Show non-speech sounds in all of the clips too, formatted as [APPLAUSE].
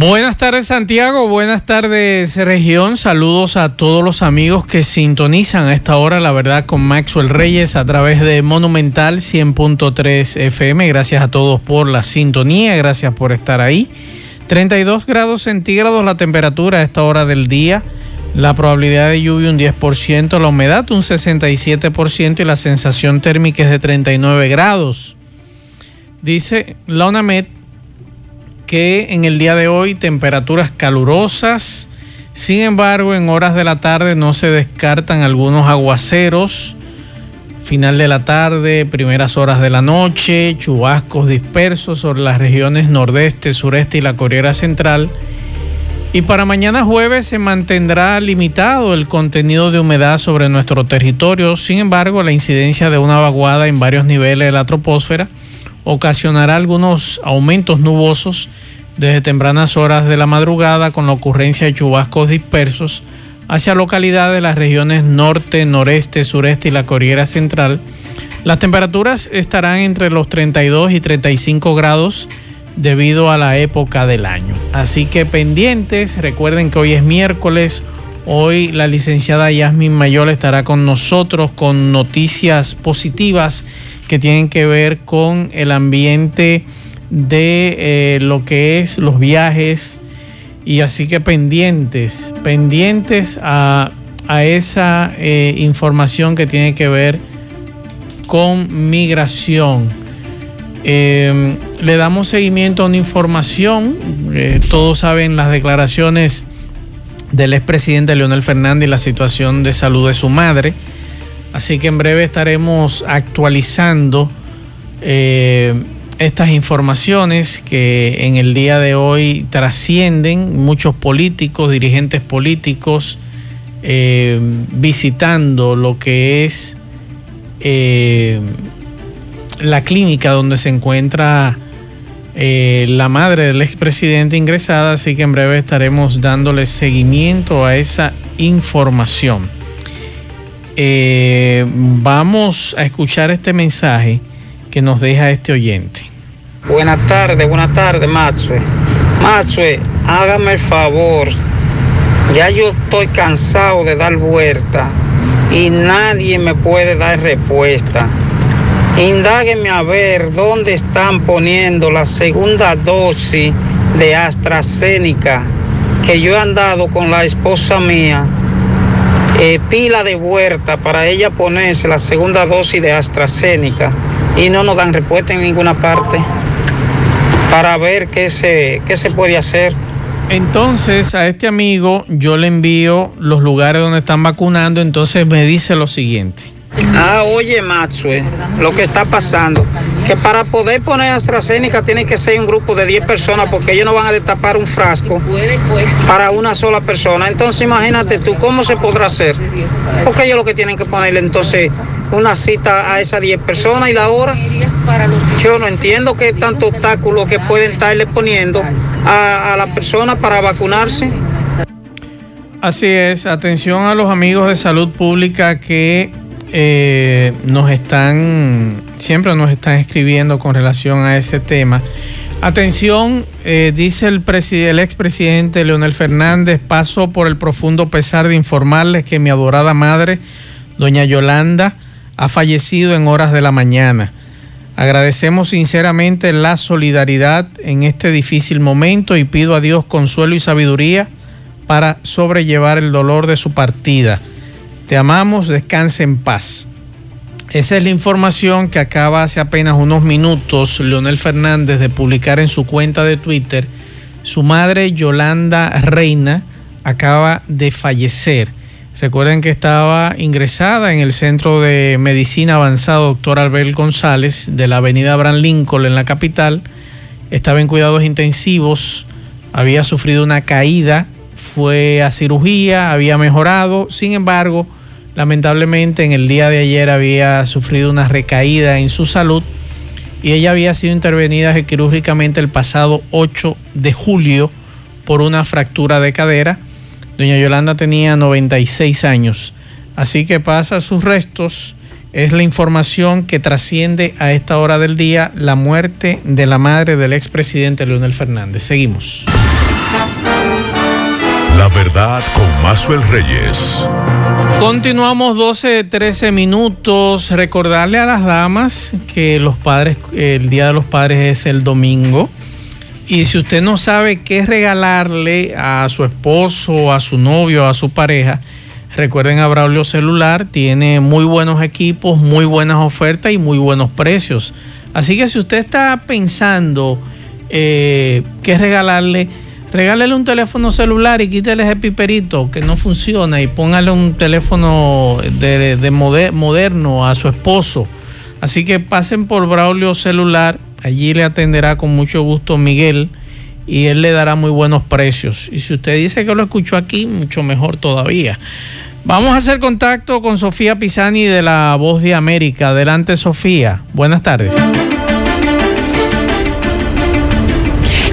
Buenas tardes Santiago, buenas tardes región, saludos a todos los amigos que sintonizan a esta hora, la verdad, con Maxwell Reyes a través de Monumental 100.3 FM. Gracias a todos por la sintonía, gracias por estar ahí. 32 grados centígrados la temperatura a esta hora del día, la probabilidad de lluvia un 10%, la humedad un 67% y la sensación térmica es de 39 grados. Dice la UNAMED que en el día de hoy temperaturas calurosas, sin embargo en horas de la tarde no se descartan algunos aguaceros, final de la tarde, primeras horas de la noche, chubascos dispersos sobre las regiones nordeste, sureste y la Corriera Central. Y para mañana jueves se mantendrá limitado el contenido de humedad sobre nuestro territorio, sin embargo la incidencia de una vaguada en varios niveles de la troposfera ocasionará algunos aumentos nubosos desde tempranas horas de la madrugada con la ocurrencia de chubascos dispersos hacia localidades de las regiones norte, noreste, sureste y la Corriera Central. Las temperaturas estarán entre los 32 y 35 grados debido a la época del año. Así que pendientes, recuerden que hoy es miércoles, hoy la licenciada Yasmin Mayor estará con nosotros con noticias positivas que tienen que ver con el ambiente de eh, lo que es los viajes y así que pendientes, pendientes a, esa eh, información que tiene que ver con migración. Em, le damos seguimiento a una información, eh, todos saben las declaraciones del expresidente Leonel Fernández y la situación de salud de su madre. Así que en breve estaremos actualizando eh, estas informaciones que en el día de hoy trascienden muchos políticos, dirigentes políticos, eh, visitando lo que es eh, la clínica donde se encuentra la madre del expresidente ingresada, así que en breve estaremos dándole seguimiento a esa información. Eh, vamos a escuchar este mensaje que nos deja este oyente. Buenas tardes, buenas tardes, Maxue. Maxue, hágame el favor. Ya yo estoy cansado de dar vuelta y nadie me puede dar respuesta. Indágueme a ver dónde están poniendo la segunda dosis de AstraZeneca que yo he andado con la esposa mía eh, pila de vuelta para ella ponerse la segunda dosis de AstraZeneca y no nos dan respuesta en ninguna parte para ver qué se, qué se puede hacer. Entonces a este amigo yo le envío los lugares donde están vacunando, entonces me dice lo siguiente. Ah, oye, Maxwell, lo que está pasando, que para poder poner AstraZeneca tiene que ser un grupo de 10 personas porque ellos no van a destapar un frasco para una sola persona. Entonces imagínate tú, ¿cómo se podrá hacer? Porque ellos lo que tienen que ponerle entonces una cita a esas 10 personas y la hora. Yo no entiendo qué tanto obstáculo que pueden estarle poniendo a, a la persona para vacunarse. Así es, atención a los amigos de salud pública que eh, nos están, siempre nos están escribiendo con relación a ese tema. Atención, eh, dice el, el expresidente Leonel Fernández, paso por el profundo pesar de informarles que mi adorada madre, doña Yolanda, ha fallecido en horas de la mañana. Agradecemos sinceramente la solidaridad en este difícil momento y pido a Dios consuelo y sabiduría para sobrellevar el dolor de su partida. Te amamos, descanse en paz. Esa es la información que acaba hace apenas unos minutos Leonel Fernández de publicar en su cuenta de Twitter. Su madre, Yolanda Reina, acaba de fallecer. Recuerden que estaba ingresada en el Centro de Medicina Avanzada Doctor Albert González de la avenida Abraham Lincoln en la capital. Estaba en cuidados intensivos, había sufrido una caída fue a cirugía, había mejorado, sin embargo, lamentablemente en el día de ayer había sufrido una recaída en su salud y ella había sido intervenida quirúrgicamente el pasado 8 de julio por una fractura de cadera. Doña Yolanda tenía 96 años, así que pasa sus restos. Es la información que trasciende a esta hora del día la muerte de la madre del expresidente Leonel Fernández. Seguimos. La verdad con Mazuel Reyes. Continuamos 12, 13 minutos. Recordarle a las damas que los padres, el Día de los Padres es el domingo. Y si usted no sabe qué regalarle a su esposo, a su novio, a su pareja, recuerden a Braulio Celular, tiene muy buenos equipos, muy buenas ofertas y muy buenos precios. Así que si usted está pensando eh, qué regalarle, regálele un teléfono celular y quítele ese piperito que no funciona y póngale un teléfono de, moderno a su esposo. Así que pasen por Braulio Celular, allí le atenderá con mucho gusto Miguel y él le dará muy buenos precios. Y si usted dice que lo escuchó aquí, mucho mejor todavía. Vamos a hacer contacto con Sofía Pisani de la Voz de América. Adelante, Sofía. Buenas tardes.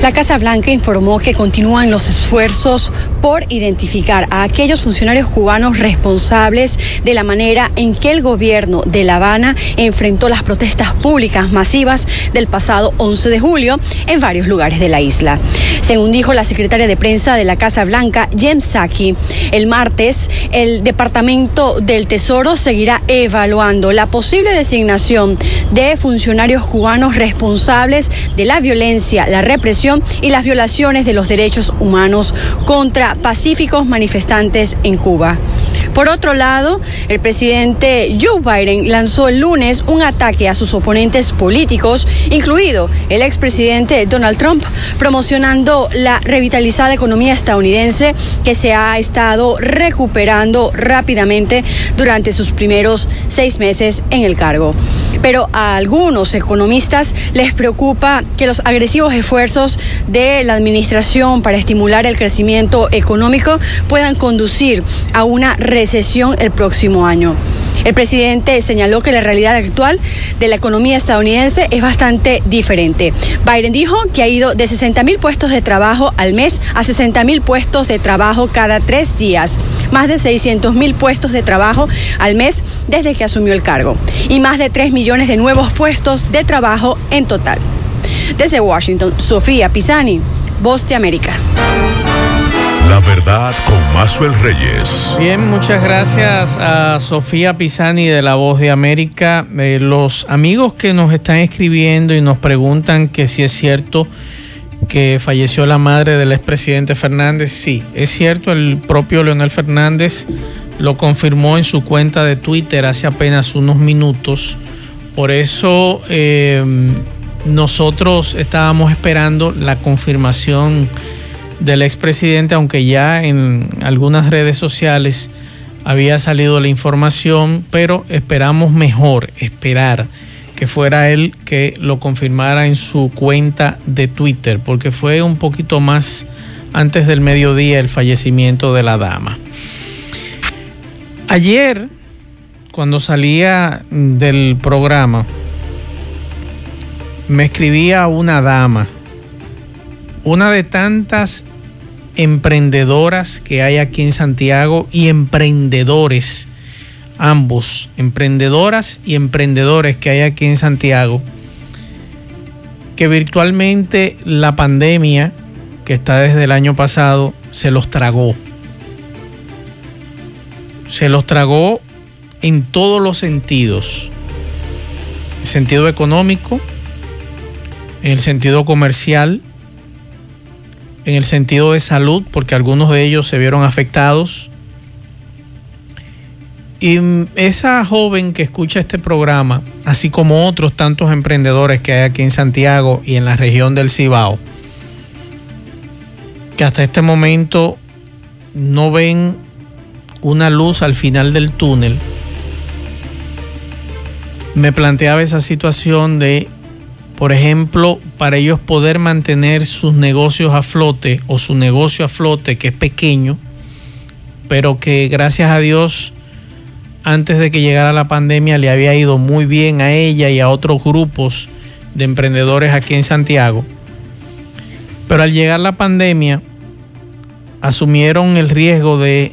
La Casa Blanca informó que continúan los esfuerzos por identificar a aquellos funcionarios cubanos responsables de la manera en que el gobierno de La Habana enfrentó las protestas públicas masivas del pasado 11 de julio en varios lugares de la isla. Según dijo la secretaria de prensa de la Casa Blanca, Jem Psaki, el martes el Departamento del Tesoro seguirá evaluando la posible designación de funcionarios cubanos responsables de la violencia, la represión y las violaciones de los derechos humanos contra pacíficos manifestantes en Cuba. Por otro lado, el presidente Joe Biden lanzó el lunes un ataque a sus oponentes políticos, incluido el expresidente Donald Trump, promocionando la revitalizada economía estadounidense que se ha estado recuperando rápidamente durante sus primeros seis meses en el cargo. Pero a algunos economistas les preocupa que los agresivos esfuerzos de la administración para estimular el crecimiento económico puedan conducir a una recesión el próximo año. El presidente señaló que la realidad actual de la economía estadounidense es bastante diferente. Biden dijo que ha ido de 60 mil puestos de trabajo al mes a 60 mil puestos de trabajo cada tres días, más de 600 mil puestos de trabajo al mes desde que asumió el cargo y más de 3 millones de nuevos puestos de trabajo en total. Desde Washington, Sofía Pisani, Voz de América. La verdad con Mazuel Reyes. Bien, muchas gracias a Sofía Pisani de La Voz de América. Eh, los amigos que nos están escribiendo y nos preguntan que si es cierto que falleció la madre del expresidente Fernández, sí, es cierto, el propio Leonel Fernández lo confirmó en su cuenta de Twitter hace apenas unos minutos. Por eso eh, nosotros estábamos esperando la confirmación del expresidente, aunque ya en algunas redes sociales había salido la información, pero esperamos mejor, esperar que fuera él que lo confirmara en su cuenta de Twitter, porque fue un poquito más antes del mediodía el fallecimiento de la dama. Ayer, cuando salía del programa, me escribía una dama una de tantas emprendedoras que hay aquí en Santiago y emprendedores, ambos, emprendedoras y emprendedores que hay aquí en Santiago, que virtualmente la pandemia que está desde el año pasado se los tragó. Se los tragó en todos los sentidos. El sentido económico, en el sentido comercial, en el sentido de salud, porque algunos de ellos se vieron afectados. Y esa joven que escucha este programa, así como otros tantos emprendedores que hay aquí en Santiago y en la región del Cibao, que hasta este momento no ven una luz al final del túnel, me planteaba esa situación de por ejemplo, para ellos poder mantener sus negocios a flote o su negocio a flote, que es pequeño, pero que gracias a Dios, antes de que llegara la pandemia, le había ido muy bien a ella y a otros grupos de emprendedores aquí en Santiago. Pero al llegar la pandemia, asumieron el riesgo de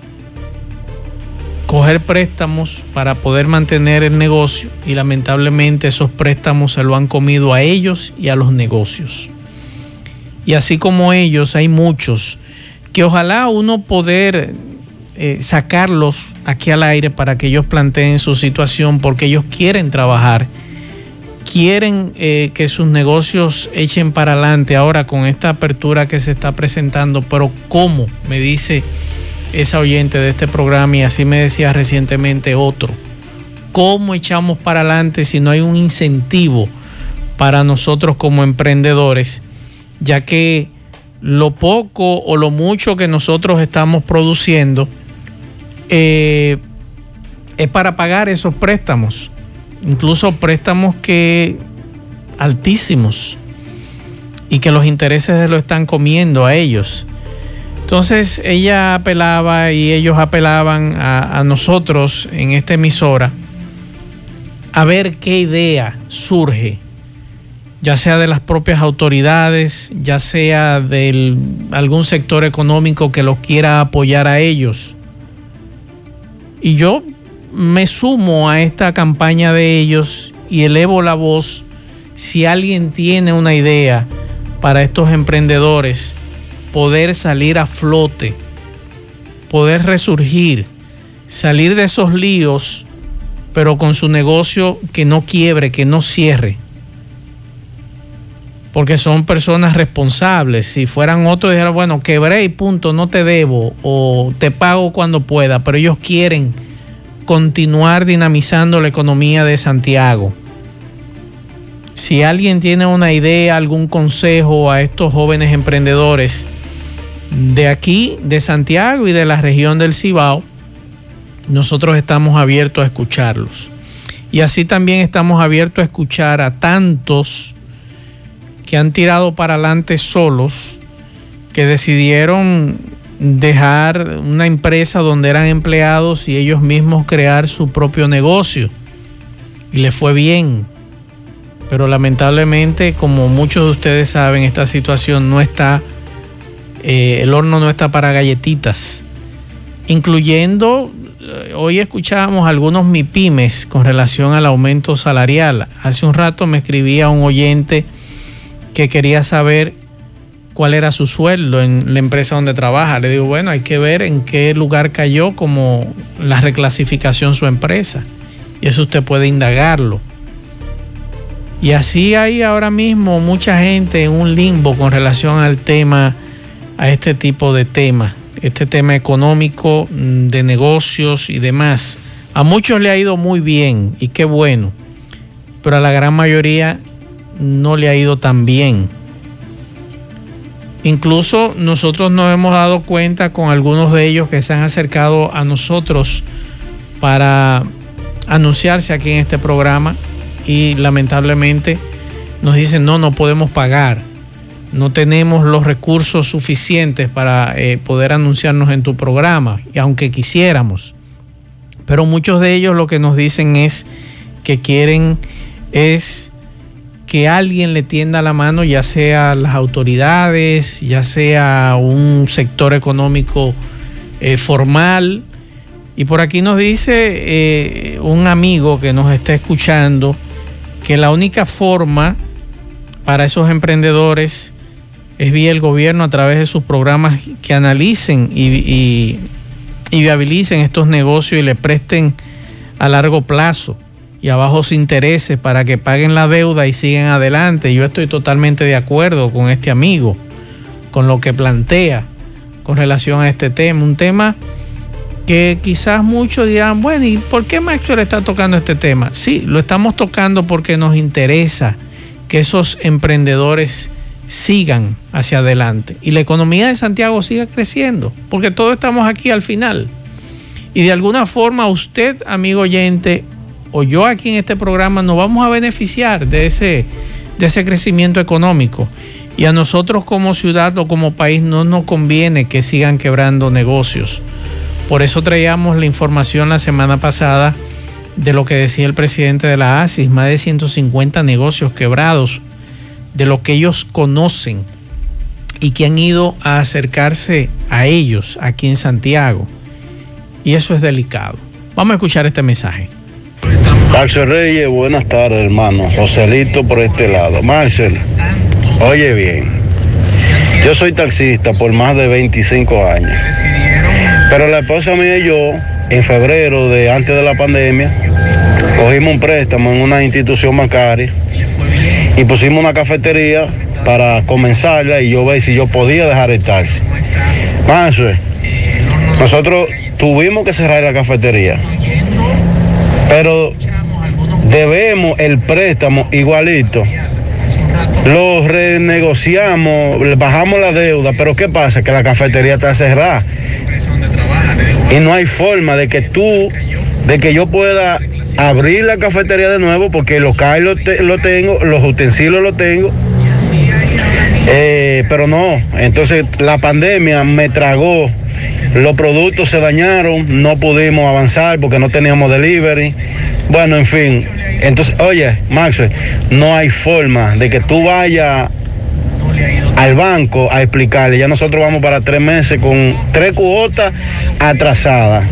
coger préstamos para poder mantener el negocio y lamentablemente esos préstamos se lo han comido a ellos y a los negocios. Y así como ellos, hay muchos que ojalá uno poder eh, sacarlos aquí al aire para que ellos planteen su situación porque ellos quieren trabajar, quieren eh, que sus negocios echen para adelante ahora con esta apertura que se está presentando, pero ¿cómo? Me dice esa oyente de este programa y así me decía recientemente otro. ¿Cómo echamos para adelante si no hay un incentivo para nosotros como emprendedores? Ya que lo poco o lo mucho que nosotros estamos produciendo eh, es para pagar esos préstamos, incluso préstamos que altísimos y que los intereses se lo están comiendo a ellos. Entonces ella apelaba y ellos apelaban a, nosotros en esta emisora a ver qué idea surge, ya sea de las propias autoridades, ya sea de algún sector económico que los quiera apoyar a ellos. Y yo me sumo a esta campaña de ellos y elevo la voz si alguien tiene una idea para estos emprendedores poder salir a flote, poder resurgir, salir de esos líos, pero con su negocio que no quiebre, que no cierre. Porque son personas responsables. Si fueran otros, dijeran, bueno, quebré y punto, no te debo o te pago cuando pueda, pero ellos quieren continuar dinamizando la economía de Santiago. Si alguien tiene una idea, algún consejo a estos jóvenes emprendedores, de aquí, de Santiago y de la región del Cibao, nosotros estamos abiertos a escucharlos. Y así también estamos abiertos a escuchar a tantos que han tirado para adelante solos, que decidieron dejar una empresa donde eran empleados y ellos mismos crear su propio negocio. Y les fue bien. Pero lamentablemente, como muchos de ustedes saben, esta situación no está eh, el horno no está para galletitas, incluyendo, eh, hoy escuchábamos algunos MIPIMES con relación al aumento salarial. Hace un rato me escribía un oyente que quería saber cuál era su sueldo en la empresa donde trabaja. Le digo, bueno, hay que ver en qué lugar cayó como la reclasificación su empresa. Y eso usted puede indagarlo. Y así hay ahora mismo mucha gente en un limbo con relación al tema a este tipo de temas, este tema económico, mm, de negocios y demás. A muchos le ha ido muy bien y qué bueno, pero a la gran mayoría no le ha ido tan bien. Incluso nosotros nos hemos dado cuenta con algunos de ellos que se han acercado a nosotros para anunciarse aquí en este programa y lamentablemente nos dicen no, no podemos pagar no tenemos los recursos suficientes para eh, poder anunciarnos en tu programa, y aunque quisiéramos. Pero muchos de ellos lo que nos dicen es que quieren es que alguien le tienda la mano, ya sea las autoridades, ya sea un sector económico eh, formal. Y por aquí nos dice eh, un amigo que nos está escuchando que la única forma para esos emprendedores es vía el gobierno a través de sus programas que analicen y, viabilicen estos negocios y le presten a largo plazo y a bajos intereses para que paguen la deuda y sigan adelante. Yo estoy totalmente de acuerdo con este amigo, con lo que plantea con relación a este tema. Un tema que quizás muchos dirán, bueno, ¿y por qué Maxwell está tocando este tema? Sí, lo estamos tocando porque nos interesa que esos emprendedores sigan hacia adelante y la economía de Santiago siga creciendo, porque todos estamos aquí al final. Y de alguna forma usted, amigo oyente, o yo aquí en este programa nos vamos a beneficiar de ese de ese crecimiento económico. Y a nosotros como ciudad o como país no nos conviene que sigan quebrando negocios. Por eso traíamos la información la semana pasada de lo que decía el presidente de la ASIS, más de 150 negocios quebrados, de lo que ellos conocen y que han ido a acercarse a ellos aquí en Santiago. Y eso es delicado. Vamos a escuchar este mensaje. Marcel Reyes, buenas tardes, hermano. Joselito por este lado. Marcel, oye bien, yo soy taxista por más de 25 años. Pero la esposa mía y yo, en febrero de antes de la pandemia, cogimos un préstamo en una institución bancaria y pusimos una cafetería para comenzarla y yo ver si yo podía dejar el taxi. Marcel, nosotros tuvimos que cerrar la cafetería, pero debemos el préstamo igualito. Lo renegociamos, bajamos la deuda, pero ¿qué pasa? Que la cafetería está cerrada. Y no hay forma de que tú, de que yo pueda abrir la cafetería de nuevo, porque el local lo, te, lo tengo, los utensilios lo tengo. Eh, pero no, entonces la pandemia me tragó los productos se dañaron, no pudimos avanzar porque no teníamos delivery. Bueno, en fin. Entonces, oye, Max, no hay forma de que tú vayas al banco a explicarle. Ya nosotros vamos para tres meses con tres cuotas atrasadas.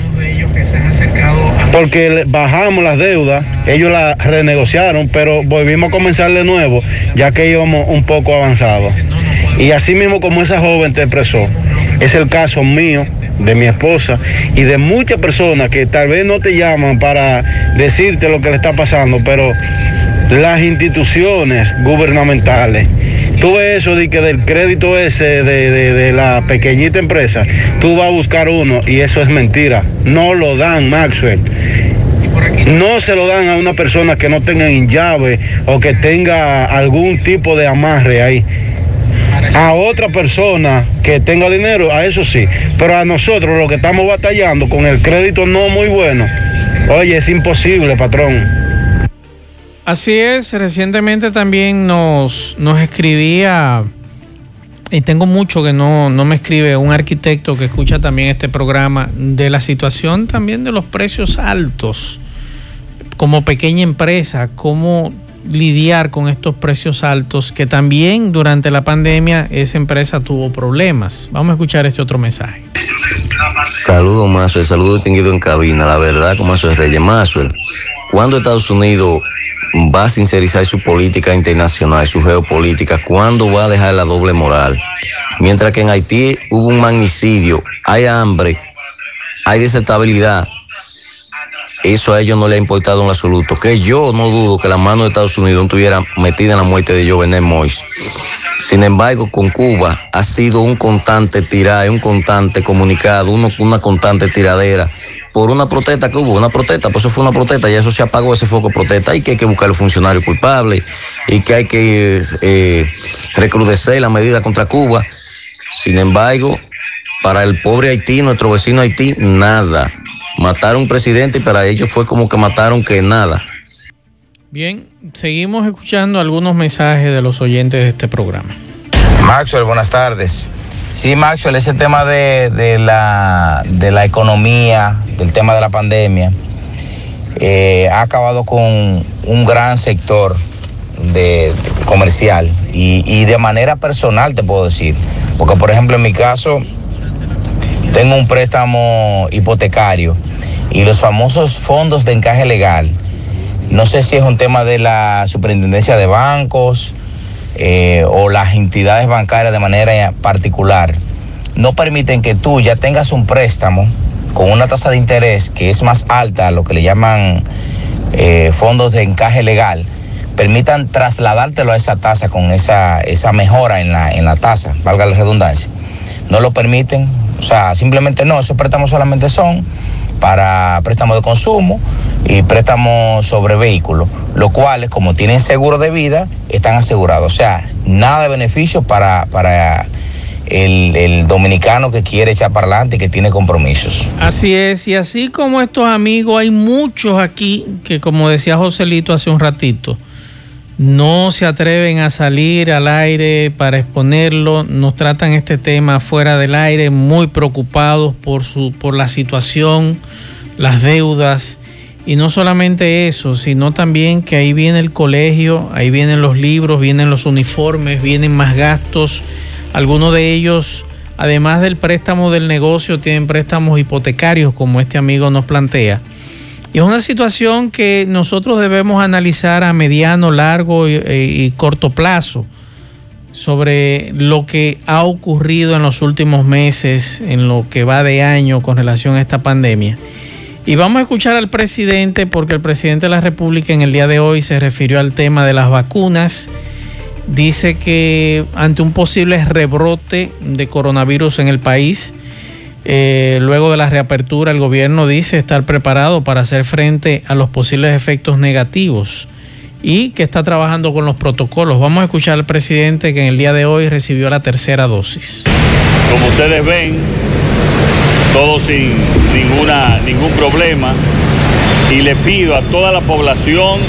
Porque bajamos las deudas, ellos las renegociaron, pero volvimos a comenzar de nuevo, ya que íbamos un poco avanzados. Y así mismo como esa joven te expresó, es el caso mío, de mi esposa y de muchas personas que tal vez no te llaman para decirte lo que le está pasando, pero las instituciones gubernamentales, tú ves eso de que del crédito ese de, de, la pequeñita empresa, tú vas a buscar uno y eso es mentira. No lo dan, Maxwell. No se lo dan a una persona que no tenga llave o que tenga algún tipo de amarre ahí a otra persona que tenga dinero, a eso sí. Pero a nosotros, los que estamos batallando con el crédito no muy bueno, oye, es imposible, patrón. Así es, recientemente también nos, nos escribía, y tengo mucho que no, no me escribe, un arquitecto que escucha también este programa, de la situación también de los precios altos como pequeña empresa, cómo lidiar con estos precios altos que también durante la pandemia esa empresa tuvo problemas. Vamos a escuchar este otro mensaje. Saludos, Mazuel. Saludo distinguido en cabina. La verdad, como es Reyes Mazuel. ¿Cuándo Estados Unidos va a sincerizar su política internacional, su geopolítica? ¿Cuándo va a dejar la doble moral? Mientras que en Haití hubo un magnicidio, hay hambre, hay desestabilidad eso a ellos no le ha importado en absoluto. Que yo no dudo que la mano de Estados Unidos no estuviera metida en la muerte de Jovenel Moïse. Sin embargo, con Cuba ha sido un constante tirar, un constante comunicado, una constante tiradera por una protesta que hubo, una protesta, pues eso fue una protesta y eso se apagó ese foco protesta y que hay que buscar a los funcionarios culpables y que hay que eh, recrudecer la medida contra Cuba. Sin embargo, para el pobre Haití, nuestro vecino Haití, nada mataron un presidente y para ellos fue como que mataron que nada. Bien, seguimos escuchando algunos mensajes de los oyentes de este programa. Maxwell, buenas tardes. Sí, Maxwell, ese tema de, la, de la economía, del tema de la pandemia, eh, ha acabado con un gran sector de, de comercial y, y de manera personal te puedo decir. Porque, por ejemplo, en mi caso, tengo un préstamo hipotecario y los famosos fondos de encaje legal. No sé si es un tema de la superintendencia de bancos eh, o las entidades bancarias de manera particular. No permiten que tú ya tengas un préstamo con una tasa de interés que es más alta, lo que le llaman eh, fondos de encaje legal, permitan trasladártelo a esa tasa con esa, esa mejora en la, en la tasa, valga la redundancia. No lo permiten, o sea, simplemente no, esos préstamos solamente son para préstamos de consumo y préstamos sobre vehículos, los cuales, como tienen seguro de vida, están asegurados. O sea, nada de beneficio para, para el, el, dominicano que quiere echar para adelante y que tiene compromisos. Así es, y así como estos amigos, hay muchos aquí que, como decía Joselito hace un ratito, no se atreven a salir al aire para exponerlo, nos tratan este tema fuera del aire, muy preocupados por, su, por la situación, las deudas, y no solamente eso, sino también que ahí viene el colegio, ahí vienen los libros, vienen los uniformes, vienen más gastos, algunos de ellos, además del préstamo del negocio, tienen préstamos hipotecarios, como este amigo nos plantea. Y es una situación que nosotros debemos analizar a mediano, largo y, corto plazo sobre lo que ha ocurrido en los últimos meses, en lo que va de año con relación a esta pandemia. Y vamos a escuchar al presidente porque el presidente de la República en el día de hoy se refirió al tema de las vacunas. Dice que ante un posible rebrote de coronavirus en el país, eh, luego de la reapertura, el gobierno dice estar preparado para hacer frente a los posibles efectos negativos y que está trabajando con los protocolos. Vamos a escuchar al presidente que en el día de hoy recibió la tercera dosis. Como ustedes ven, todo sin ninguna, ningún problema y le pido a toda la población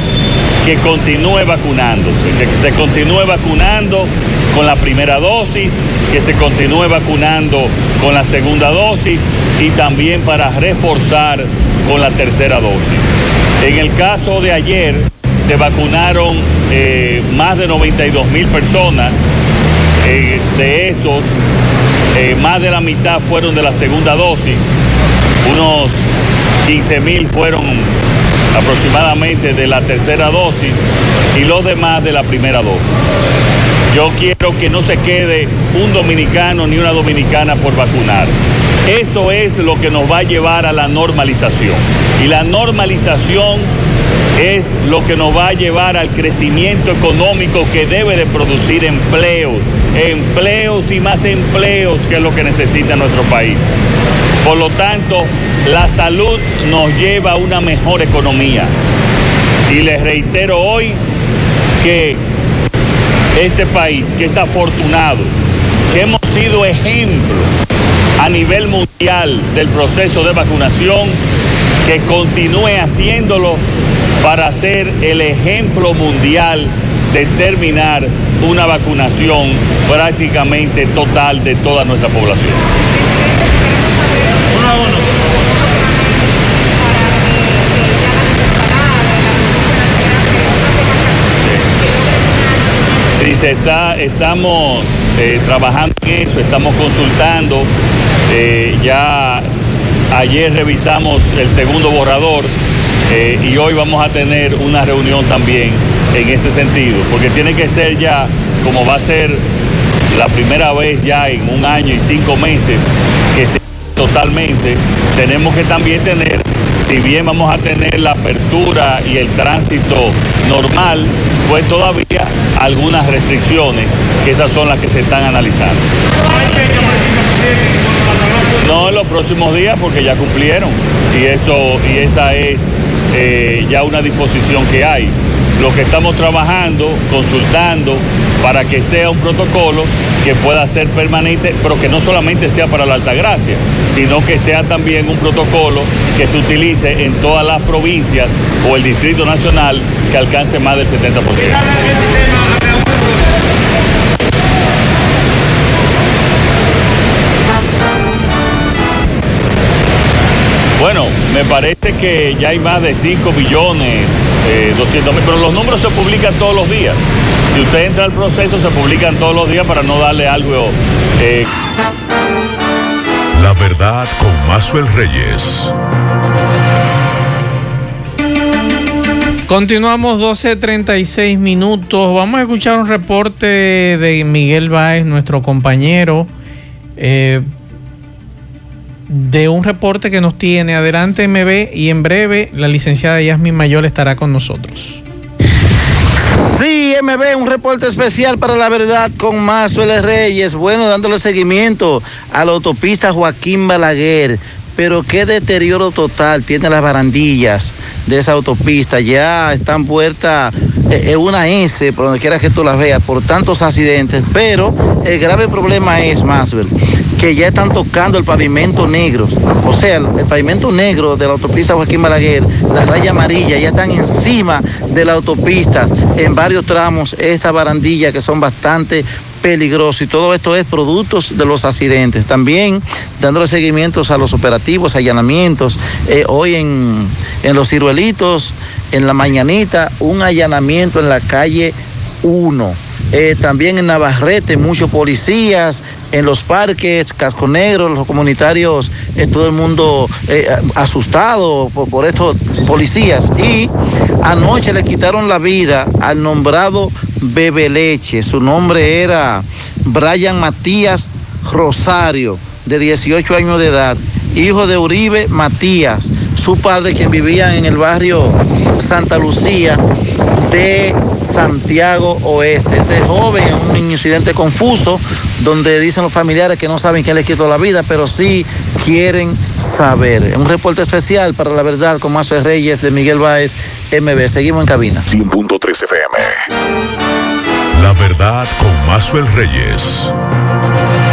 que continúe vacunándose, que se continúe vacunando con la primera dosis, que se continúe vacunando con la segunda dosis y también para reforzar con la tercera dosis. En el caso de ayer se vacunaron eh, más de 92 mil personas, eh, de esos eh, más de la mitad fueron de la segunda dosis, unos 15 mil fueron aproximadamente de la tercera dosis y los demás de la primera dosis. Yo quiero que no se quede un dominicano ni una dominicana por vacunar. Eso es lo que nos va a llevar a la normalización. Y la normalización es lo que nos va a llevar al crecimiento económico que debe de producir empleos, empleos y más empleos, que es lo que necesita nuestro país. Por lo tanto, la salud nos lleva a una mejor economía. Y les reitero hoy que este país, que es afortunado, que hemos sido ejemplo a nivel mundial del proceso de vacunación, que continúe haciéndolo para ser el ejemplo mundial de terminar una vacunación prácticamente total de toda nuestra población. Sí, se está, estamos eh, trabajando en eso, estamos consultando. Eh, ya ayer revisamos el segundo borrador eh, y hoy vamos a tener una reunión también en ese sentido, porque tiene que ser ya, como va a ser la primera vez ya en un año y cinco meses que se totalmente, tenemos que también tener, si bien vamos a tener la apertura y el tránsito normal, pues todavía algunas restricciones, que esas son las que se están analizando. No en los próximos días porque ya cumplieron y eso y esa es eh, ya una disposición que hay. Lo que estamos trabajando, consultando, para que sea un protocolo que pueda ser permanente, pero que no solamente sea para la Altagracia, sino que sea también un protocolo que se utilice en todas las provincias o el Distrito Nacional que alcance más del 70%. Me parece que ya hay más de 5 millones, 200 mil, pero los números se publican todos los días. Si usted entra al proceso, se publican todos los días para no darle algo. Eh. La verdad con Mazuel Reyes. Continuamos 12.36 minutos. Vamos a escuchar un reporte de Miguel Báez, nuestro compañero. Eh, de un reporte que nos tiene. Adelante MB y en breve la licenciada Yasmin Mayor estará con nosotros. Sí, MB, un reporte especial para la verdad con Mazuel Reyes. Bueno, dándole seguimiento a la autopista Joaquín Balaguer. Pero qué deterioro total tiene las barandillas de esa autopista. Ya están puertas en eh, una S, por donde quiera que tú las veas, por tantos accidentes. Pero el grave problema es, Mazuel, que ya están tocando el pavimento negro. O sea, el, pavimento negro de la autopista Joaquín Balaguer, la raya amarilla, ya están encima de la autopista en varios tramos, esta barandilla que son bastante peligroso y todo esto es productos de los accidentes. También dándole seguimientos a los operativos, allanamientos. Eh, hoy en, en Los Ciruelitos, en la mañanita, un allanamiento en la calle 1. Eh, también en Navarrete, muchos policías, en los parques, casco negro, los comunitarios, eh, todo el mundo eh, asustado por, por, estos policías. Y anoche le quitaron la vida al nombrado Bebe Leche. Su nombre era Brian Matías Rosario, de 18 años de edad, hijo de Uribe Matías, su padre quien vivía en el barrio Santa Lucía de Santiago Oeste. Este joven, un incidente confuso, donde dicen los familiares que no saben quién le quitó la vida, pero sí quieren saber. Un reporte especial para la verdad con Mazo Reyes de Miguel Báez, MB. Seguimos en cabina. 100.3 FM. La verdad con Mazuel Reyes.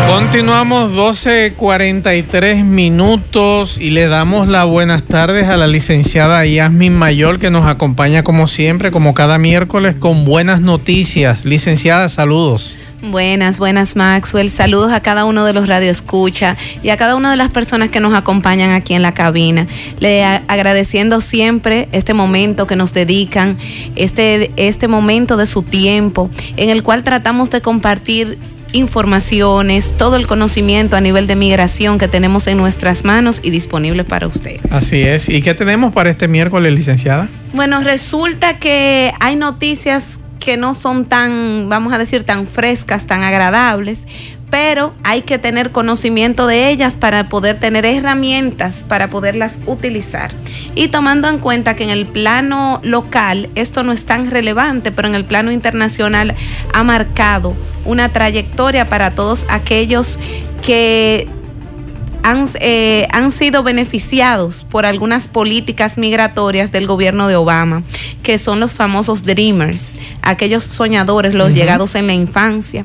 Continuamos 12.43 minutos y le damos las buenas tardes a la licenciada Yasmin Mayor que nos acompaña como siempre, como cada miércoles, con buenas noticias. Licenciada, saludos. Buenas, buenas Maxwell. Saludos a cada uno de los radioescucha y a cada una de las personas que nos acompañan aquí en la cabina. Le agradeciendo siempre este momento que nos dedican, este, este momento de su tiempo, en el cual tratamos de compartir informaciones, todo el conocimiento a nivel de migración que tenemos en nuestras manos y disponible para ustedes. Así es. ¿Y qué tenemos para este miércoles, licenciada? Bueno, resulta que hay noticias que no son tan, vamos a decir, tan frescas, tan agradables, pero hay que tener conocimiento de ellas para poder tener herramientas para poderlas utilizar. Y tomando en cuenta que en el plano local esto no es tan relevante, pero en el plano internacional ha marcado una trayectoria para todos aquellos que han, eh, han, sido beneficiados por algunas políticas migratorias del gobierno de Obama, que son los famosos Dreamers, aquellos soñadores, los uh -huh. llegados en la infancia.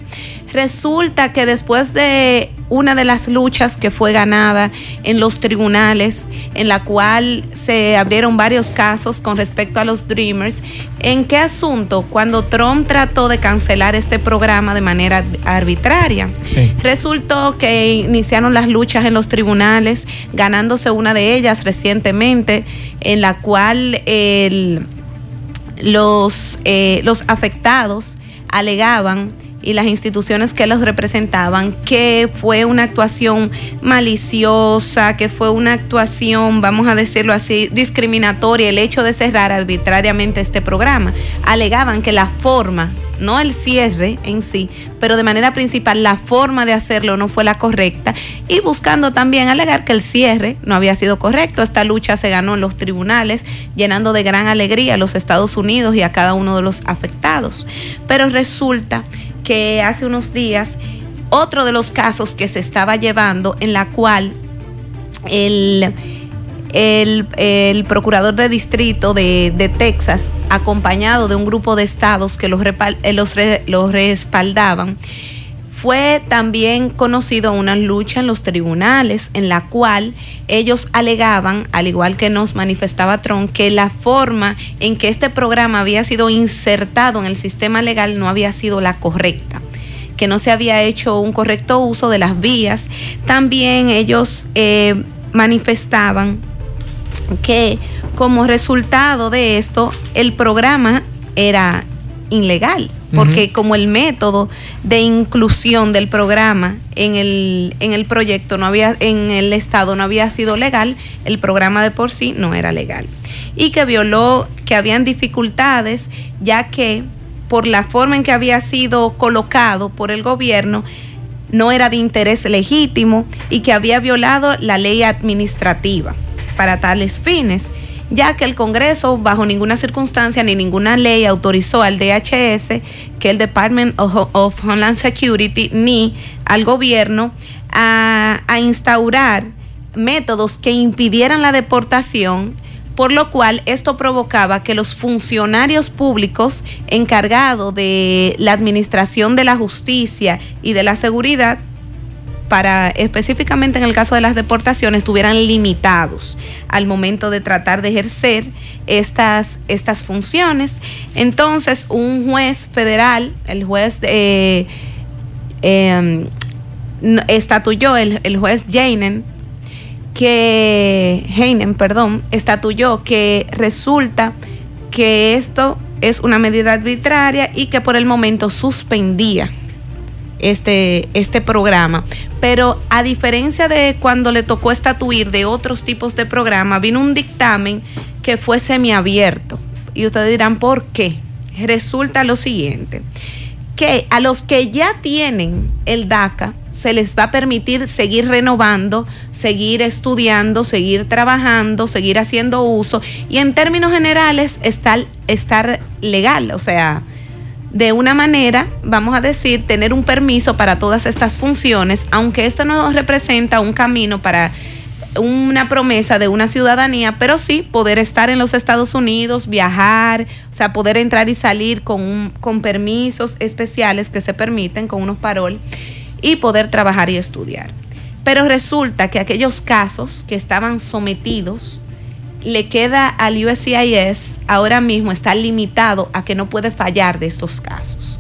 Resulta que después de una de las luchas que fue ganada en los tribunales, en la cual se abrieron varios casos con respecto a los Dreamers, ¿en qué asunto? Cuando Trump trató de cancelar este programa de manera arbitraria. Sí. Resultó que iniciaron las luchas en los tribunales, ganándose una de ellas recientemente, en la cual el, los, eh, los afectados alegaban y las instituciones que los representaban, que fue una actuación maliciosa, que fue una actuación, vamos a decirlo así, discriminatoria, el hecho de cerrar arbitrariamente este programa. Alegaban que la forma, no el cierre en sí, pero de manera principal la forma de hacerlo no fue la correcta y buscando también alegar que el cierre no había sido correcto. Esta lucha se ganó en los tribunales, llenando de gran alegría a los Estados Unidos y a cada uno de los afectados. Pero resulta que hace unos días otro de los casos que se estaba llevando en la cual el, el, procurador de distrito de, Texas, acompañado de un grupo de estados que los, los, los respaldaban, fue también conocido una lucha en los tribunales en la cual ellos alegaban, al igual que nos manifestaba Trump, que la forma en que este programa había sido insertado en el sistema legal no había sido la correcta que no se había hecho un correcto uso de las vías. También ellos eh, manifestaban que como resultado de esto el programa era ilegal porque uh -huh. como el método de inclusión del programa en el, en el proyecto no había, en el estado no había sido legal, el programa de por sí no era legal. Y que violó, que habían dificultades, ya que por la forma en que había sido colocado por el gobierno, no era de interés legítimo y que había violado la ley administrativa para tales fines ya que el Congreso bajo ninguna circunstancia ni ninguna ley autorizó al DHS, que el Department of, Homeland Security, ni al gobierno a instaurar métodos que impidieran la deportación por lo cual esto provocaba que los funcionarios públicos encargados de la administración de la justicia y de la seguridad para específicamente en el caso de las deportaciones, estuvieran limitados al momento de tratar de ejercer estas, estas funciones. Entonces, un juez federal, el juez de, eh, estatuyó, el, el juez Jainen, que Heinen, perdón, estatuyó que resulta que esto es una medida arbitraria y que por el momento suspendía este, este programa. Pero a diferencia de cuando le tocó estatuir de otros tipos de programa, vino un dictamen que fue semiabierto. Y ustedes dirán, ¿por qué? Resulta lo siguiente, que a los que ya tienen el DACA, se les va a permitir seguir renovando, seguir estudiando, seguir trabajando, seguir haciendo uso y en términos generales estar, estar legal, o sea, de una manera, vamos a decir, tener un permiso para todas estas funciones, aunque esto no representa un camino para una promesa de una ciudadanía, pero sí poder estar en los Estados Unidos, viajar, o sea, poder entrar y salir con, con permisos especiales que se permiten, con unos parol, y poder trabajar y estudiar. Pero resulta que aquellos casos que estaban sometidos le queda al USCIS ahora mismo está limitado a que no puede fallar de estos casos.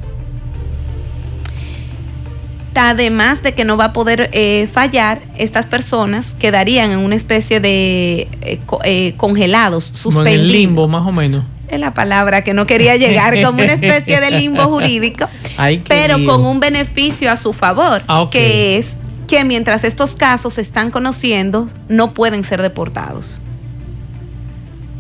Además de que no va a poder eh, fallar, estas personas quedarían en una especie de eh, eh, congelados, suspendidos. en limbo, más o menos. Es la palabra que no quería llegar, [LAUGHS] como una especie de limbo jurídico, [LAUGHS] pero con un beneficio a su favor, ah, que es que mientras estos casos se están conociendo, no pueden ser deportados.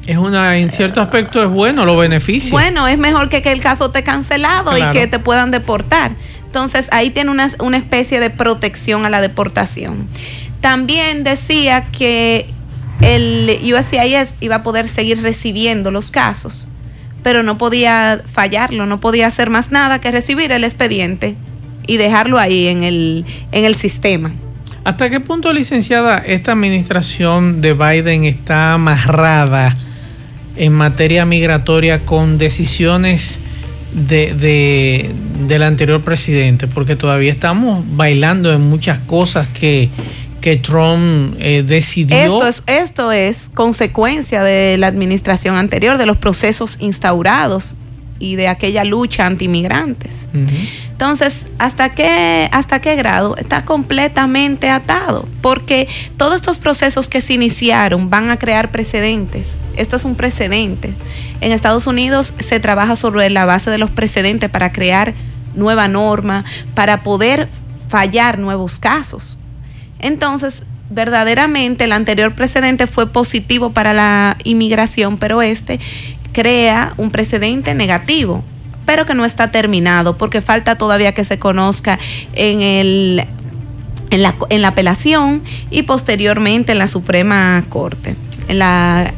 Es una, en cierto aspecto es bueno, lo beneficia. Bueno, es mejor que, que el caso esté cancelado y que te puedan deportar. Entonces ahí tiene una, una especie de protección a la deportación. También decía que el USCIS iba a poder seguir recibiendo los casos, pero no podía fallarlo, no podía hacer más nada que recibir el expediente y dejarlo ahí en el, en el sistema. ¿Hasta qué punto, licenciada, esta administración de Biden está amarrada en materia migratoria con decisiones de, del anterior presidente, porque todavía estamos bailando en muchas cosas que, que Trump eh, decidió. Esto es, esto es consecuencia de la administración anterior, de los procesos instaurados y de aquella lucha antimigrantes. Entonces, ¿hasta qué, ¿hasta qué grado? Está completamente atado, porque todos estos procesos que se iniciaron van a crear precedentes. Esto es un precedente. En Estados Unidos se trabaja sobre la base de los precedentes para crear nueva norma, para poder fallar nuevos casos. Entonces, verdaderamente el anterior precedente fue positivo para la inmigración, pero este crea un precedente negativo, pero que no está terminado porque falta todavía que se conozca en el en la, en la apelación y posteriormente en la Suprema Corte, en la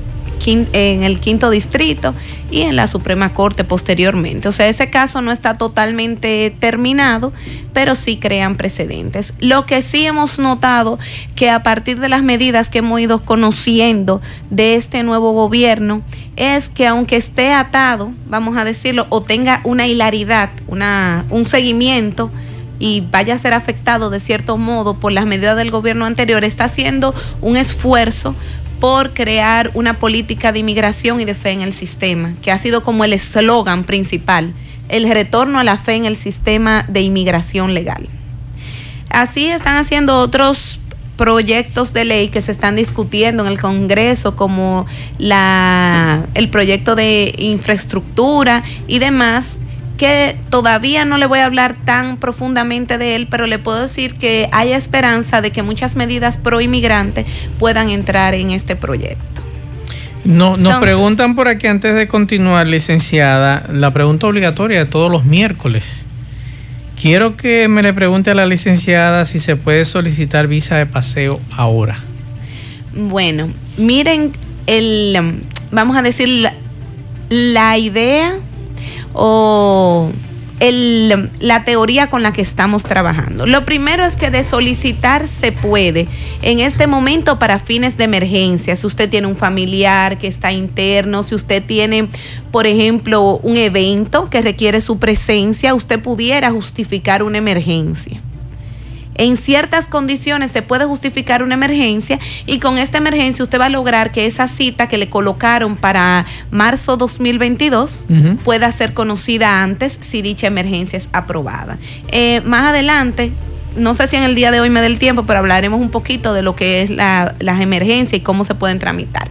en el quinto distrito y en la Suprema Corte posteriormente. O sea, ese caso no está totalmente terminado, pero sí crean precedentes. Lo que sí hemos notado que a partir de las medidas que hemos ido conociendo de este nuevo gobierno es que aunque esté atado, vamos a decirlo, o tenga una hilaridad, una, un seguimiento, y vaya a ser afectado de cierto modo por las medidas del gobierno anterior, está haciendo un esfuerzo por crear una política de inmigración y de fe en el sistema, que ha sido como el eslogan principal, el retorno a la fe en el sistema de inmigración legal. Así están haciendo otros proyectos de ley que se están discutiendo en el Congreso, como la, el proyecto de infraestructura y demás, que todavía no le voy a hablar tan profundamente de él, pero le puedo decir que hay esperanza de que muchas medidas pro inmigrante puedan entrar en este proyecto. No, nos preguntan por aquí antes de continuar, licenciada, la pregunta obligatoria de todos los miércoles. Quiero que me le pregunte a la licenciada si se puede solicitar visa de paseo ahora. Bueno, miren, el, vamos a decir, la, la idea o la teoría con la que estamos trabajando. Lo primero es que de solicitar se puede en este momento para fines de emergencia. Si usted tiene un familiar que está interno, si usted tiene, por ejemplo, un evento que requiere su presencia, usted pudiera justificar una emergencia. En ciertas condiciones se puede justificar una emergencia y con esta emergencia usted va a lograr que esa cita que le colocaron para marzo 2022 pueda ser conocida antes si dicha emergencia es aprobada. Eh, más adelante no sé si en el día de hoy me dé el tiempo, pero hablaremos un poquito de lo que es la, las emergencias y cómo se pueden tramitar.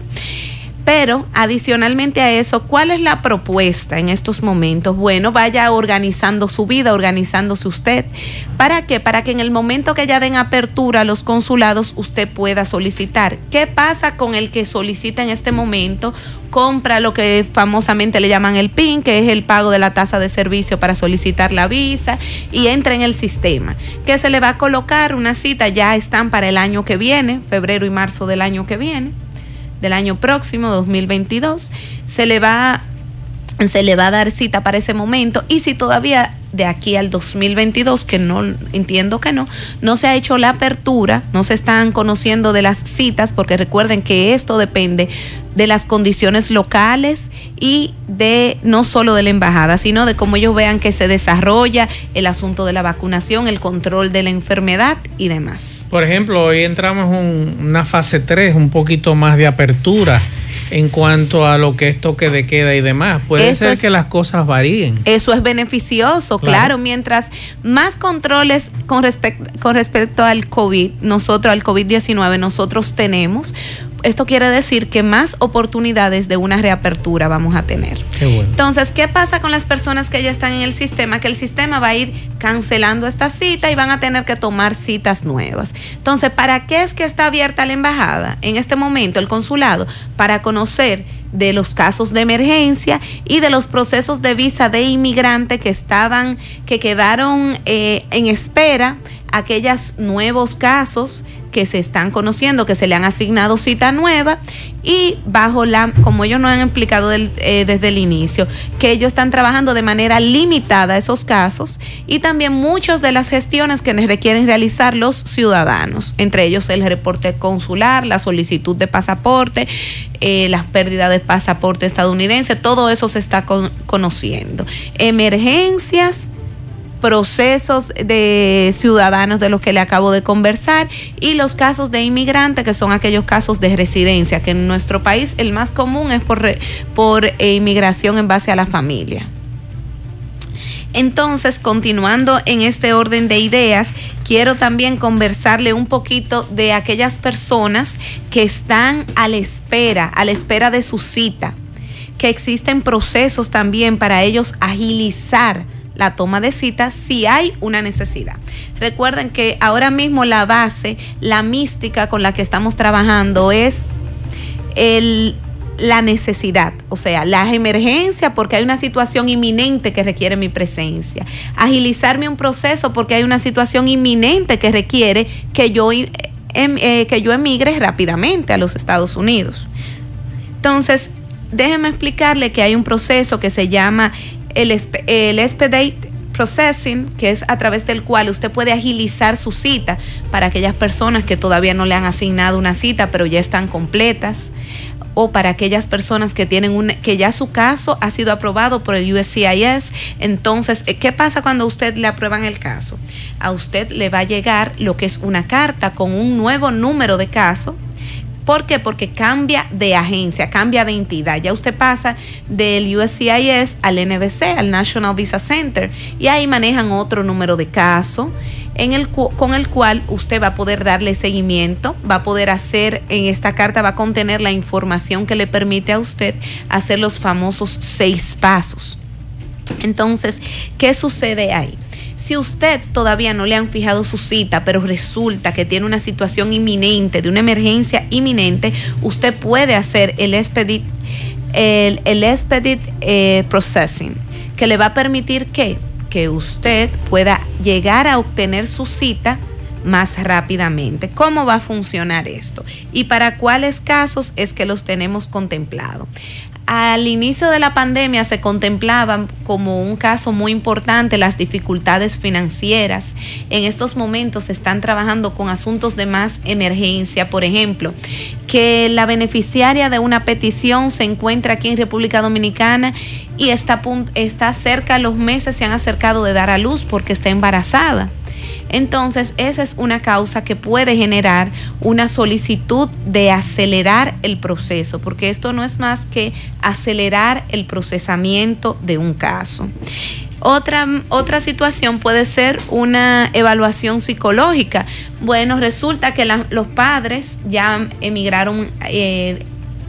Pero adicionalmente a eso, ¿cuál es la propuesta en estos momentos? Bueno, vaya organizando su vida, organizándose usted. ¿Para qué? Para que en el momento que ya den apertura a los consulados, usted pueda solicitar. ¿Qué pasa con el que solicita en este momento? Compra lo que famosamente le llaman el PIN, que es el pago de la tasa de servicio para solicitar la visa, y entra en el sistema. Que se le va a colocar una cita, ya están para el año que viene, febrero y marzo del año que viene del año próximo, 2022, se le va se le va a dar cita para ese momento. Y si todavía de aquí al 2022, que no entiendo que no, no se ha hecho la apertura, no se están conociendo de las citas, porque recuerden que esto depende de las condiciones locales y de no solo de la embajada, sino de cómo ellos vean que se desarrolla el asunto de la vacunación, el control de la enfermedad y demás. Por ejemplo, hoy entramos en una fase 3, un poquito más de apertura en cuanto a lo que es toque de queda y demás. Puede ser que las cosas varíen. Eso es beneficioso, claro. Mientras más controles con, con respecto al COVID, nosotros, al COVID-19, nosotros tenemos, esto quiere decir que más oportunidades de una reapertura vamos a tener. Entonces, ¿qué pasa con las personas que ya están en el sistema? Que el sistema va a ir cancelando esta cita y van a tener que tomar citas nuevas. Entonces, ¿para qué es que está abierta la embajada en este momento, el consulado? Para conocer de los casos de emergencia y de los procesos de visa de inmigrante que estaban, que quedaron eh, en espera, aquellos nuevos casos que se están conociendo, que se le han asignado cita nueva y bajo la, como ellos nos han explicado eh, desde el inicio, que ellos están trabajando de manera limitada esos casos y también muchas de las gestiones que requieren realizar los ciudadanos, entre ellos el reporte consular, la solicitud de pasaporte, eh, las pérdidas de pasaporte estadounidense, todo eso se está conociendo. Emergencias procesos de ciudadanos de los que le acabo de conversar y los casos de inmigrantes que son aquellos casos de residencia, que en nuestro país el más común es por, por eh, inmigración en base a la familia. Entonces, continuando en este orden de ideas, quiero también conversarle un poquito de aquellas personas que están a la espera, a la espera de su cita, que existen procesos también para ellos agilizar la toma de cita si hay una necesidad. Recuerden que ahora mismo la base, la mística con la que estamos trabajando es el, la necesidad, o sea, la emergencia porque hay una situación inminente que requiere mi presencia. Agilizarme un proceso porque hay una situación inminente que requiere que yo, em, eh, que yo emigre rápidamente a los Estados Unidos. Entonces, déjeme explicarle que hay un proceso que se llama el, el expedite processing, que es a través del cual usted puede agilizar su cita para aquellas personas que todavía no le han asignado una cita, pero ya están completas, o para aquellas personas que tienen un, que ya su caso ha sido aprobado por el USCIS. Entonces, ¿qué pasa cuando usted le aprueban el caso? A usted le va a llegar lo que es una carta con un nuevo número de caso ¿Por qué? Porque cambia de agencia, cambia de entidad. Ya usted pasa del USCIS al NBC, al National Visa Center, y ahí manejan otro número de caso en el, con el cual usted va a poder darle seguimiento, va a poder hacer, en esta carta va a contener la información que le permite a usted hacer los famosos seis pasos. Entonces, ¿qué sucede ahí? Si usted todavía no le han fijado su cita, pero resulta que tiene una situación inminente, de una emergencia inminente, usted puede hacer el expedit, el, expedit eh, processing, que le va a permitir que, que usted pueda llegar a obtener su cita más rápidamente. ¿Cómo va a funcionar esto? ¿Y para cuáles casos es que los tenemos contemplados? Al inicio de la pandemia se contemplaban como un caso muy importante las dificultades financieras. En estos momentos se están trabajando con asuntos de más emergencia, por ejemplo, que la beneficiaria de una petición se encuentra aquí en República Dominicana y está, está cerca, los meses se han acercado de dar a luz porque está embarazada. Entonces, esa es una causa que puede generar una solicitud de acelerar el proceso, porque esto no es más que acelerar el procesamiento de un caso. Otra, otra situación puede ser una evaluación psicológica. Bueno, resulta que los padres ya emigraron eh,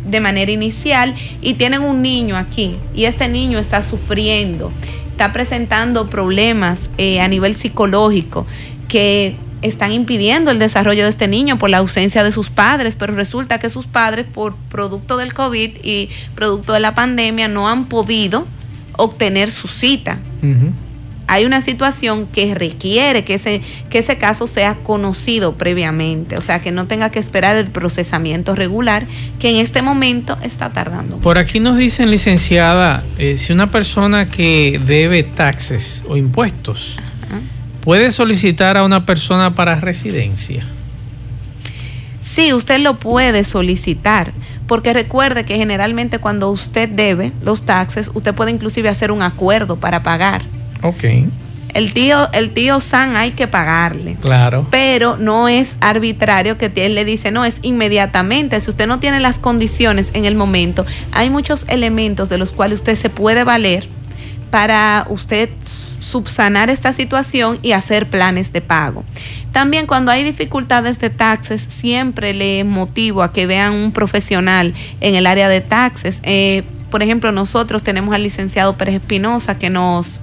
de manera inicial y tienen un niño aquí y este niño está sufriendo, está presentando problemas eh, a nivel psicológico que están impidiendo el desarrollo de este niño por la ausencia de sus padres, pero resulta que sus padres por producto del COVID y producto de la pandemia no han podido obtener su cita. Hay una situación que requiere que ese, que ese caso sea conocido previamente, o sea, que no tenga que esperar el procesamiento regular que en este momento está tardando. Por aquí nos dicen, licenciada, eh, si una persona que debe taxes o impuestos puede solicitar a una persona para residencia. Sí, usted lo puede solicitar, porque recuerde que generalmente cuando usted debe los taxes, usted puede inclusive hacer un acuerdo para pagar. Ok. El tío, el tío San hay que pagarle. Claro. Pero no es arbitrario que él le dice, no, es inmediatamente. Si usted no tiene las condiciones en el momento, hay muchos elementos de los cuales usted se puede valer para usted subsanar esta situación y hacer planes de pago. También cuando hay dificultades de taxes, siempre le motivo a que vean un profesional en el área de taxes. Eh, por ejemplo, nosotros tenemos al licenciado Pérez Espinosa que nos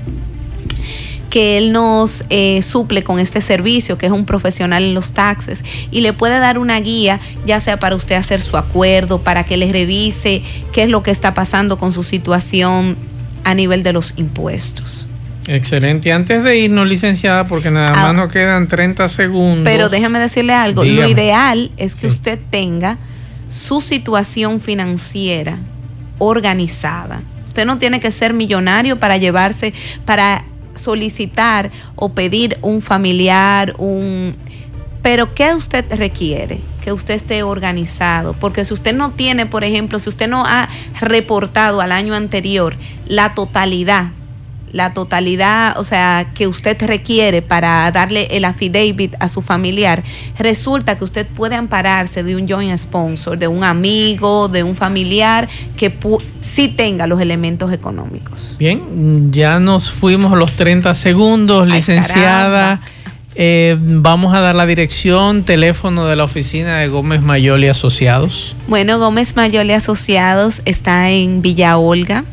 que él nos eh, suple con este servicio, que es un profesional en los taxes, y le puede dar una guía, ya sea para usted hacer su acuerdo, para que le revise qué es lo que está pasando con su situación a nivel de los impuestos. Excelente. Antes de irnos, licenciada, porque nada ah. más nos quedan 30 segundos. Pero déjame decirle algo. Lo ideal es que usted tenga su situación financiera organizada. Usted no tiene que ser millonario para llevarse, para solicitar o pedir un familiar, un... Pero ¿qué usted requiere? Que usted esté organizado. Porque si usted no tiene, por ejemplo, si usted no ha reportado al año anterior la totalidad la totalidad, o sea, que usted requiere para darle el affidavit a su familiar, resulta que usted puede ampararse de un joint sponsor, de un amigo, de un familiar que sí tenga los elementos económicos. Bien, ya nos fuimos los 30 segundos, licenciada. Eh, vamos a dar la dirección, teléfono de la oficina de Gómez Mayol y Asociados. Bueno, Gómez Mayol y Asociados está en Villa Olga,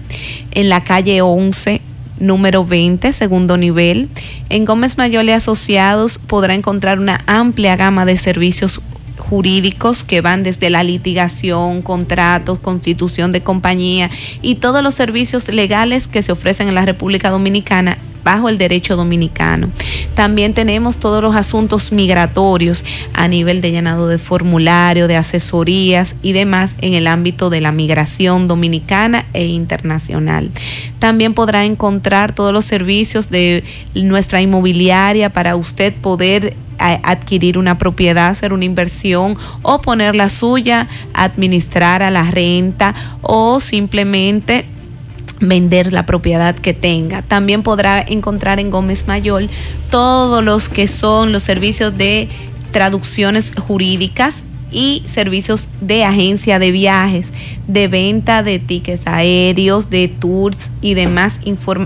en la calle 11 número 20, segundo nivel. En Gómez Mayole Asociados podrá encontrar una amplia gama de servicios jurídicos que van desde la litigación, contratos, constitución de compañía y todos los servicios legales que se ofrecen en la República Dominicana bajo el derecho dominicano. También tenemos todos los asuntos migratorios a nivel de llenado de formulario, de asesorías y demás en el ámbito de la migración dominicana e internacional. También podrá encontrar todos los servicios de nuestra inmobiliaria para usted poder adquirir una propiedad, hacer una inversión o poner la suya, administrar a la renta o simplemente vender la propiedad que tenga. También podrá encontrar en Gómez Mayol todos los que son los servicios de traducciones jurídicas y servicios de agencia de viajes, de venta de tickets aéreos, de tours y demás,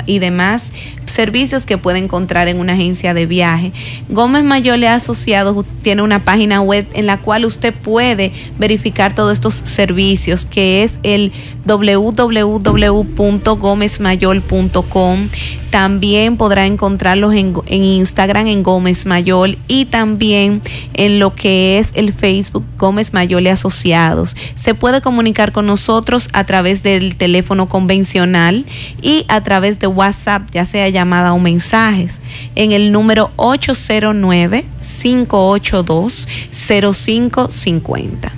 y demás servicios que puede encontrar en una agencia de viaje. Gómez Mayole Asociados tiene una página web en la cual usted puede verificar todos estos servicios, que es el www.gomezmayol.com. También podrá encontrarlos en, Instagram en Gómez Mayol y también en lo que es el Facebook Gómez Mayole Asociados. Se puede comunicar con nosotros a través del teléfono convencional y a través de WhatsApp, ya sea llamada o mensajes, en el número 809-582-0550.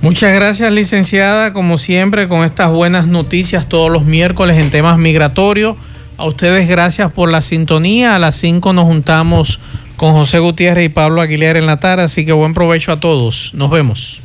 Muchas gracias, licenciada, como siempre, con estas buenas noticias todos los miércoles en temas migratorios. A ustedes gracias por la sintonía. A las 5 nos juntamos con José Gutiérrez y Pablo Aguilera en la tarde, así que buen provecho a todos. Nos vemos.